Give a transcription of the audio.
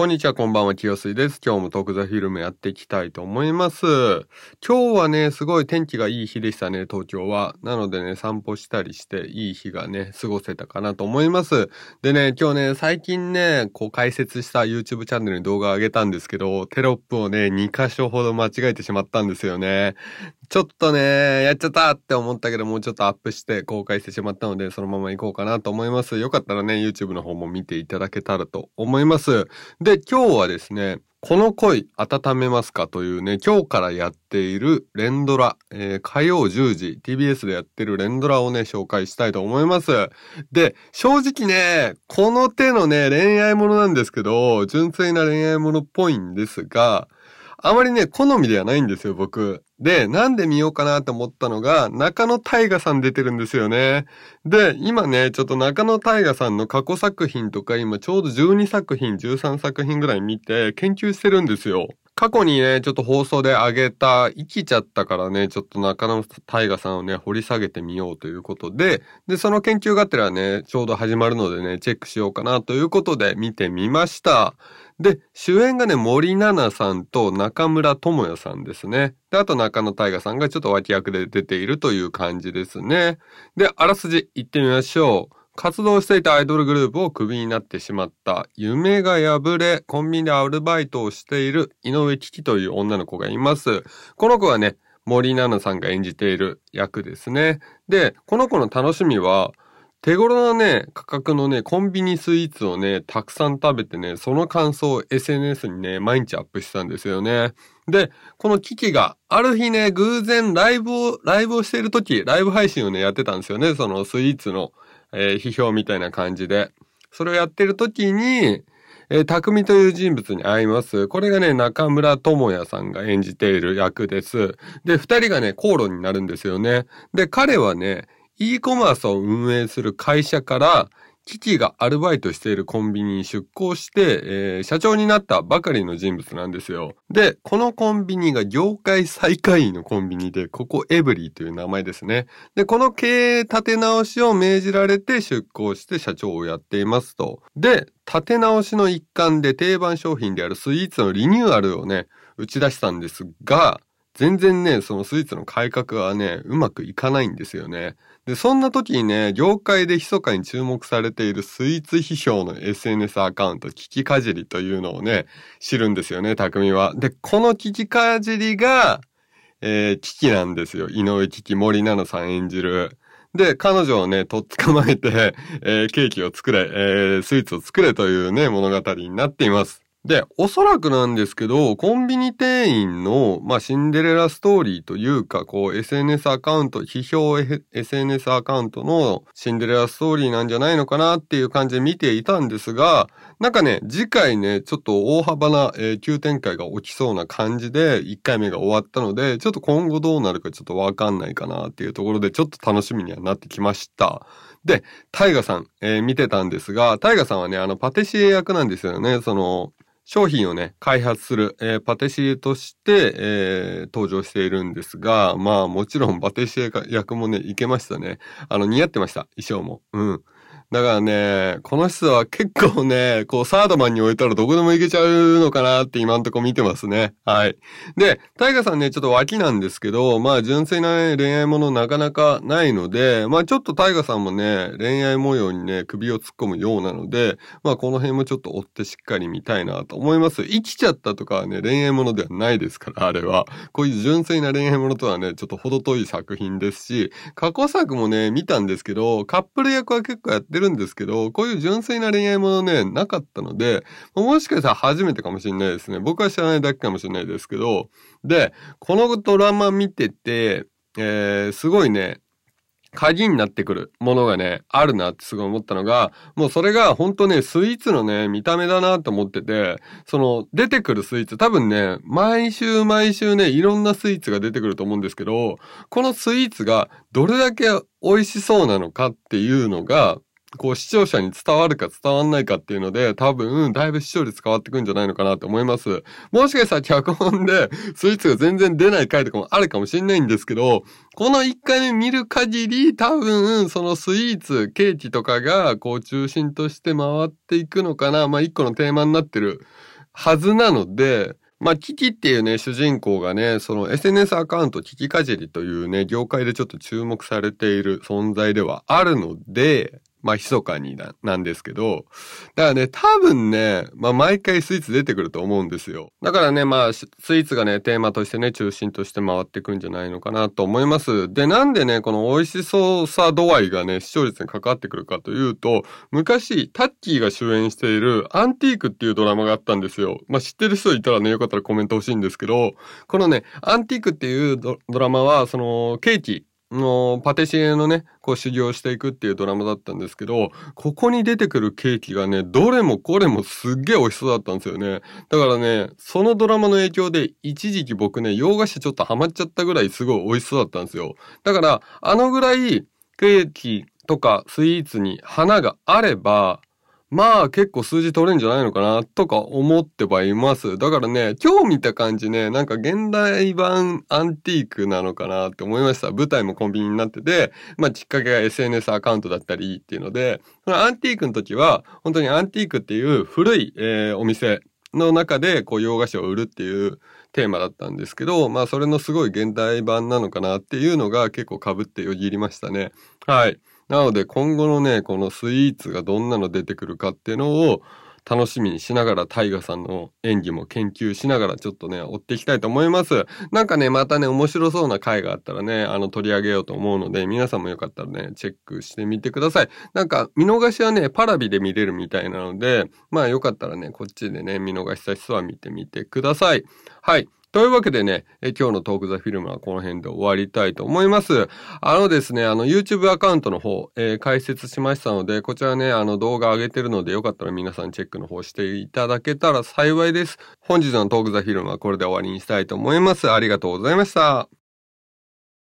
こんにちは、こんばんは、清水です。今日も徳座フィルムやっていきたいと思います。今日はね、すごい天気がいい日でしたね、東京は。なのでね、散歩したりして、いい日がね、過ごせたかなと思います。でね、今日ね、最近ね、こう解説した YouTube チャンネルに動画を上げたんですけど、テロップをね、2箇所ほど間違えてしまったんですよね。ちょっとね、やっちゃったって思ったけど、もうちょっとアップして公開してしまったので、そのまま行こうかなと思います。よかったらね、YouTube の方も見ていただけたらと思います。で、今日はですね、この恋温めますかというね、今日からやっている連ドラ、えー、火曜10時 TBS でやってる連ドラをね、紹介したいと思います。で、正直ね、この手のね、恋愛ものなんですけど、純粋な恋愛ものっぽいんですが、あまりね、好みではないんですよ、僕。で、なんで見ようかなと思ったのが、中野大河さん出てるんですよね。で、今ね、ちょっと中野大河さんの過去作品とか今ちょうど12作品、13作品ぐらい見て研究してるんですよ。過去にね、ちょっと放送で上げた、生きちゃったからね、ちょっと中野大河さんをね、掘り下げてみようということで、で、その研究がてらね、ちょうど始まるのでね、チェックしようかなということで見てみました。で、主演がね、森七菜さんと中村智也さんですね。で、あと中野大河さんがちょっと脇役で出ているという感じですね。で、あらすじ行ってみましょう。活動していたアイドルグループをクビになってしまった、夢が破れ、コンビニでアルバイトをしている井上危機という女の子がいます。この子はね、森七菜さんが演じている役ですね。で、この子の楽しみは、手頃なね、価格のね、コンビニスイーツをね、たくさん食べてね、その感想を SNS にね、毎日アップしてたんですよね。で、このキキが、ある日ね、偶然ライブを、ライブをしている時、ライブ配信をね、やってたんですよね。そのスイーツの、えー、批評みたいな感じで。それをやってる時に、えー、匠という人物に会います。これがね、中村智也さんが演じている役です。で、二人がね、口論になるんですよね。で、彼はね、e コマースを運営する会社から、キキがアルバイトしているコンビニに出向して、えー、社長になったばかりの人物なんですよ。で、このコンビニが業界最下位のコンビニで、ここエブリーという名前ですね。で、この経営立て直しを命じられて出向して社長をやっていますと。で、立て直しの一環で定番商品であるスイーツのリニューアルをね、打ち出したんですが、全然ね、そのスイーツの改革はね、うまくいかないんですよね。で、そんな時にね、業界で密かに注目されているスイーツ批評の SNS アカウント、聞きかじりというのをね、知るんですよね、匠は。で、この聞きかじりが、えー、キキなんですよ。井上キキ、森七菜さん演じる。で、彼女をね、とっ捕まえて、えー、ケーキを作れ、えー、スイーツを作れというね、物語になっています。で、おそらくなんですけど、コンビニ店員の、まあ、シンデレラストーリーというか、こう、SNS アカウント、批評 SNS アカウントのシンデレラストーリーなんじゃないのかなっていう感じで見ていたんですが、なんかね、次回ね、ちょっと大幅な、えー、急展開が起きそうな感じで、1回目が終わったので、ちょっと今後どうなるかちょっとわかんないかなっていうところで、ちょっと楽しみにはなってきました。で、タイガさん、えー、見てたんですが、タイガさんはね、あの、パティシエ役なんですよね。その、商品をね、開発する、えー、パティシエとして、えー、登場しているんですが、まあもちろんパティシエ役もね、いけましたね。あの、似合ってました、衣装も。うん。だからね、この人は結構ね、こう、サードマンに置いたらどこでもいけちゃうのかなって今んとこ見てますね。はい。で、タイガさんね、ちょっと脇なんですけど、まあ、純粋な、恋愛ものなかなかないので、まあ、ちょっとタイガさんもね、恋愛模様にね、首を突っ込むようなので、まあ、この辺もちょっと追ってしっかり見たいなと思います。生きちゃったとかはね、恋愛ものではないですから、あれは。こういう純粋な恋愛ものとはね、ちょっと程遠い作品ですし、過去作もね、見たんですけど、カップル役は結構やってるんですけど、こういう純粋な恋愛ものね、なかったので、もしかしたら初めてかもしれないですね。僕は知らないだけかもしれないですけど、で、このドラマ見てて、えー、すごいね、鍵になってくるものがね、あるなってすごい思ったのが、もうそれが本当ね、スイーツのね、見た目だなと思ってて、その出てくるスイーツ、多分ね、毎週毎週ね、いろんなスイーツが出てくると思うんですけど、このスイーツがどれだけ美味しそうなのかっていうのが、こう視聴者に伝わるか伝わんないかっていうので、多分、だいぶ視聴率変わってくんじゃないのかなって思います。もしかしたら脚本でスイーツが全然出ない回とかもあるかもしれないんですけど、この1回目見る限り、多分、そのスイーツ、ケーキとかが、こう中心として回っていくのかな。まあ、1個のテーマになってるはずなので、まあ、キキっていうね、主人公がね、その SNS アカウントキキかじりというね、業界でちょっと注目されている存在ではあるので、まあ、密かにな、なんですけど、だからね、多分ね、まあ、毎回スイーツ出てくると思うんですよ。だからね、まあ、スイーツがね、テーマとしてね、中心として回ってくんじゃないのかなと思います。で、なんでね、この美味しそうさ度合いがね、視聴率に関わってくるかというと、昔、タッキーが主演しているアンティークっていうドラマがあったんですよ。まあ、知ってる人いたらね、よかったらコメント欲しいんですけど、このね、アンティークっていうドラマは、その、ケーキ、のパティシエのね、こう修行していくっていうドラマだったんですけど、ここに出てくるケーキがね、どれもこれもすっげえ美味しそうだったんですよね。だからね、そのドラマの影響で一時期僕ね、洋菓子ちょっとハマっちゃったぐらいすごい美味しそうだったんですよ。だから、あのぐらいケーキとかスイーツに花があれば、まあ結構数字取れんじゃないのかなとか思ってはいます。だからね、今日見た感じね、なんか現代版アンティークなのかなって思いました。舞台もコンビニになってて、まあきっかけが SNS アカウントだったりっていうので、そのアンティークの時は、本当にアンティークっていう古い、えー、お店の中でこう洋菓子を売るっていうテーマだったんですけど、まあそれのすごい現代版なのかなっていうのが結構被ってよぎりましたね。はい。なので今後のね、このスイーツがどんなの出てくるかっていうのを楽しみにしながら、タイガさんの演技も研究しながらちょっとね、追っていきたいと思います。なんかね、またね、面白そうな回があったらね、あの、取り上げようと思うので、皆さんもよかったらね、チェックしてみてください。なんか、見逃しはね、パラビで見れるみたいなので、まあよかったらね、こっちでね、見逃した人は見てみてください。はい。というわけでね、今日のトークザフィルムはこの辺で終わりたいと思います。あのですね、あの YouTube アカウントの方、えー、解説しましたので、こちらね、あの動画上げてるのでよかったら皆さんチェックの方していただけたら幸いです。本日のトークザフィルムはこれで終わりにしたいと思います。ありがとうございました。